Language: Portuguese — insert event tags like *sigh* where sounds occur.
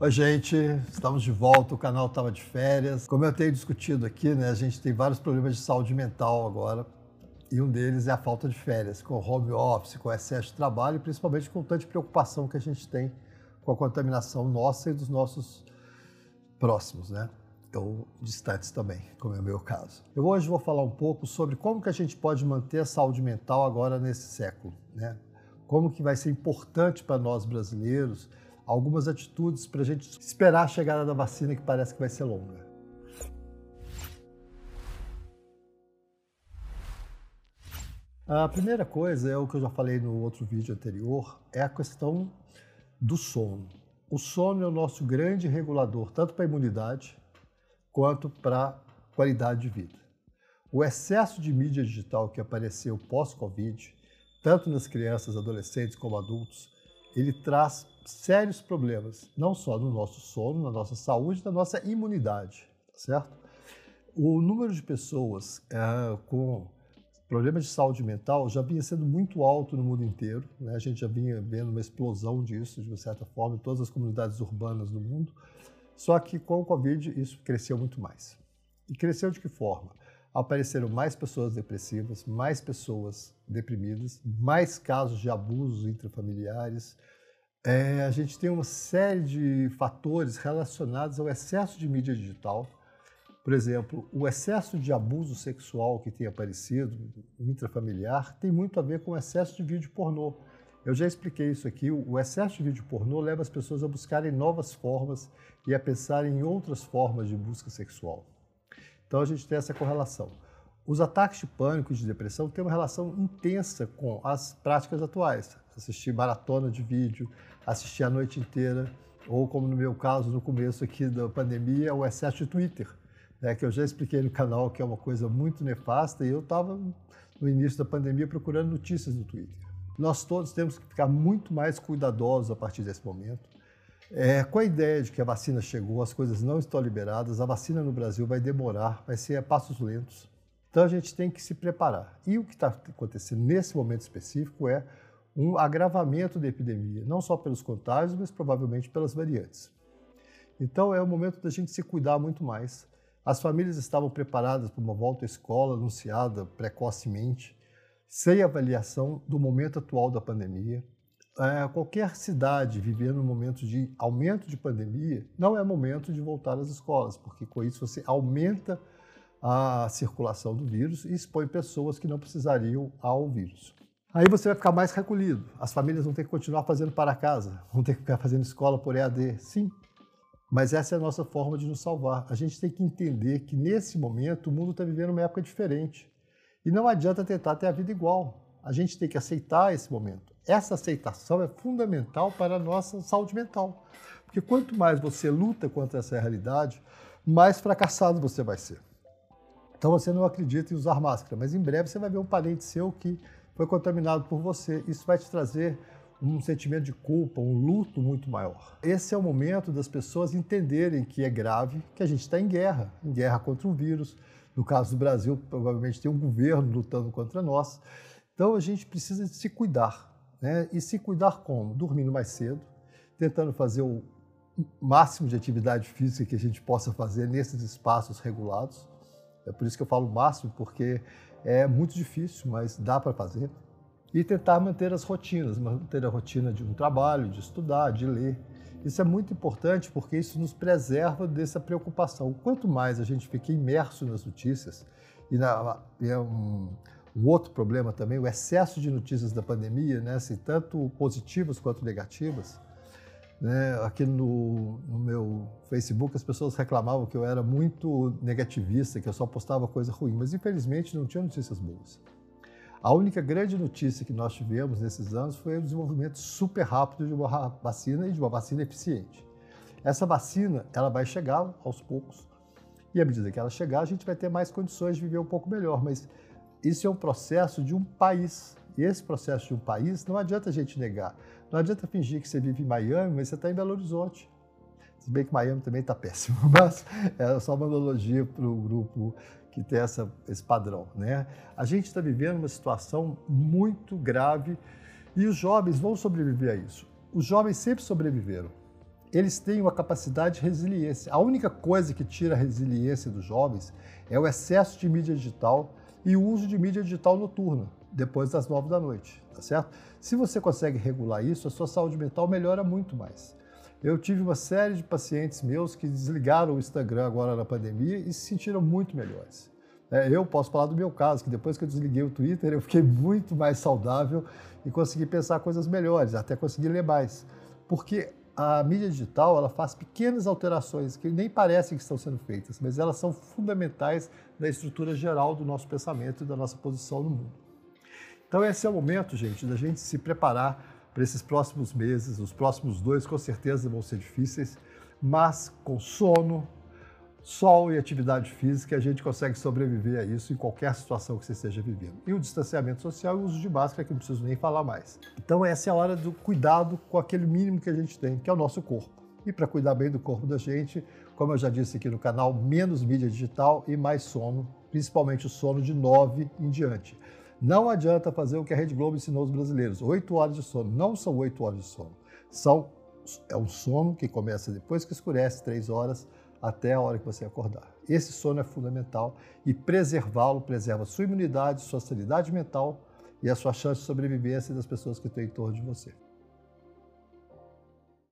Oi, gente, estamos de volta. O canal estava de férias. Como eu tenho discutido aqui, né, a gente tem vários problemas de saúde mental agora. E um deles é a falta de férias, com home office, com excesso de trabalho principalmente com tanta preocupação que a gente tem com a contaminação nossa e dos nossos próximos, né? Ou distantes também, como é o meu caso. Eu hoje vou falar um pouco sobre como que a gente pode manter a saúde mental agora nesse século, né? Como que vai ser importante para nós brasileiros algumas atitudes para a gente esperar a chegada da vacina que parece que vai ser longa. A primeira coisa é o que eu já falei no outro vídeo anterior, é a questão do sono. O sono é o nosso grande regulador, tanto para a imunidade quanto para a qualidade de vida. O excesso de mídia digital que apareceu pós-Covid, tanto nas crianças, adolescentes como adultos, ele traz sérios problemas, não só no nosso sono, na nossa saúde, na nossa imunidade, certo? O número de pessoas é, com problemas de saúde mental já vinha sendo muito alto no mundo inteiro, né? a gente já vinha vendo uma explosão disso, de uma certa forma, em todas as comunidades urbanas do mundo, só que com o Covid isso cresceu muito mais. E cresceu de que forma? Apareceram mais pessoas depressivas, mais pessoas deprimidas, mais casos de abusos intrafamiliares, é, a gente tem uma série de fatores relacionados ao excesso de mídia digital. Por exemplo, o excesso de abuso sexual que tem aparecido, intrafamiliar, tem muito a ver com o excesso de vídeo pornô. Eu já expliquei isso aqui. O excesso de vídeo pornô leva as pessoas a buscarem novas formas e a pensarem em outras formas de busca sexual. Então a gente tem essa correlação. Os ataques de pânico e de depressão têm uma relação intensa com as práticas atuais. Assistir maratona de vídeo, assistir a noite inteira, ou como no meu caso, no começo aqui da pandemia, o excesso de Twitter, né, que eu já expliquei no canal que é uma coisa muito nefasta e eu estava no início da pandemia procurando notícias no Twitter. Nós todos temos que ficar muito mais cuidadosos a partir desse momento. É, com a ideia de que a vacina chegou, as coisas não estão liberadas, a vacina no Brasil vai demorar, vai ser a passos lentos. Então a gente tem que se preparar. E o que está acontecendo nesse momento específico é um agravamento da epidemia, não só pelos contágios, mas provavelmente pelas variantes. Então é o momento da gente se cuidar muito mais. As famílias estavam preparadas para uma volta à escola anunciada precocemente, sem avaliação do momento atual da pandemia. É, qualquer cidade vivendo um momento de aumento de pandemia não é momento de voltar às escolas, porque com isso você aumenta a circulação do vírus e expõe pessoas que não precisariam ao vírus. Aí você vai ficar mais recolhido. As famílias vão ter que continuar fazendo para casa, vão ter que ficar fazendo escola por EAD. Sim, mas essa é a nossa forma de nos salvar. A gente tem que entender que nesse momento o mundo está vivendo uma época diferente. E não adianta tentar ter a vida igual. A gente tem que aceitar esse momento. Essa aceitação é fundamental para a nossa saúde mental. Porque quanto mais você luta contra essa realidade, mais fracassado você vai ser. Então você não acredita em usar máscara, mas em breve você vai ver um parente seu que foi contaminado por você. Isso vai te trazer um sentimento de culpa, um luto muito maior. Esse é o momento das pessoas entenderem que é grave, que a gente está em guerra, em guerra contra um vírus. No caso do Brasil, provavelmente tem um governo lutando contra nós. Então a gente precisa se cuidar. Né? E se cuidar como? Dormindo mais cedo, tentando fazer o máximo de atividade física que a gente possa fazer nesses espaços regulados. É por isso que eu falo máximo, porque é muito difícil, mas dá para fazer. E tentar manter as rotinas, manter a rotina de um trabalho, de estudar, de ler. Isso é muito importante porque isso nos preserva dessa preocupação. Quanto mais a gente fica imerso nas notícias, e, na, é um, um, outro problema também, o excesso de notícias da pandemia, né, assim, tanto positivas quanto negativas, né? Aqui no, no, meu Facebook as pessoas reclamavam que eu era muito negativista, que eu só postava coisa ruim, mas infelizmente não tinha notícias boas. A única grande notícia que nós tivemos nesses anos foi o desenvolvimento super rápido de uma vacina e de uma vacina eficiente. Essa vacina ela vai chegar aos poucos e à medida que ela chegar a gente vai ter mais condições de viver um pouco melhor, mas isso é um processo de um país. E esse processo de um país não adianta a gente negar. Não adianta fingir que você vive em Miami, mas você está em Belo Horizonte. Se bem que Miami também está péssimo, *laughs* mas é só uma analogia para o grupo que tem essa, esse padrão. Né? A gente está vivendo uma situação muito grave e os jovens vão sobreviver a isso. Os jovens sempre sobreviveram. eles têm uma capacidade de resiliência. A única coisa que tira a resiliência dos jovens é o excesso de mídia digital e o uso de mídia digital noturna, depois das nove da noite, tá certo? Se você consegue regular isso, a sua saúde mental melhora muito mais. Eu tive uma série de pacientes meus que desligaram o Instagram agora na pandemia e se sentiram muito melhores. É, eu posso falar do meu caso, que depois que eu desliguei o Twitter, eu fiquei *laughs* muito mais saudável e consegui pensar coisas melhores, até consegui ler mais. Porque a mídia digital ela faz pequenas alterações que nem parecem que estão sendo feitas, mas elas são fundamentais na estrutura geral do nosso pensamento e da nossa posição no mundo. Então esse é o momento, gente, da gente se preparar para esses próximos meses. Os próximos dois com certeza vão ser difíceis, mas com sono, sol e atividade física, a gente consegue sobreviver a isso em qualquer situação que você esteja vivendo. E o distanciamento social e o uso de máscara, que não preciso nem falar mais. Então, essa é a hora do cuidado com aquele mínimo que a gente tem, que é o nosso corpo. E para cuidar bem do corpo da gente, como eu já disse aqui no canal, menos mídia digital e mais sono, principalmente o sono de 9 em diante. Não adianta fazer o que a Rede Globo ensinou os brasileiros, 8 horas de sono. Não são 8 horas de sono. São, é um sono que começa depois que escurece, 3 horas, até a hora que você acordar. Esse sono é fundamental e preservá-lo preserva sua imunidade, sua sanidade mental e a sua chance de sobrevivência das pessoas que estão em torno de você.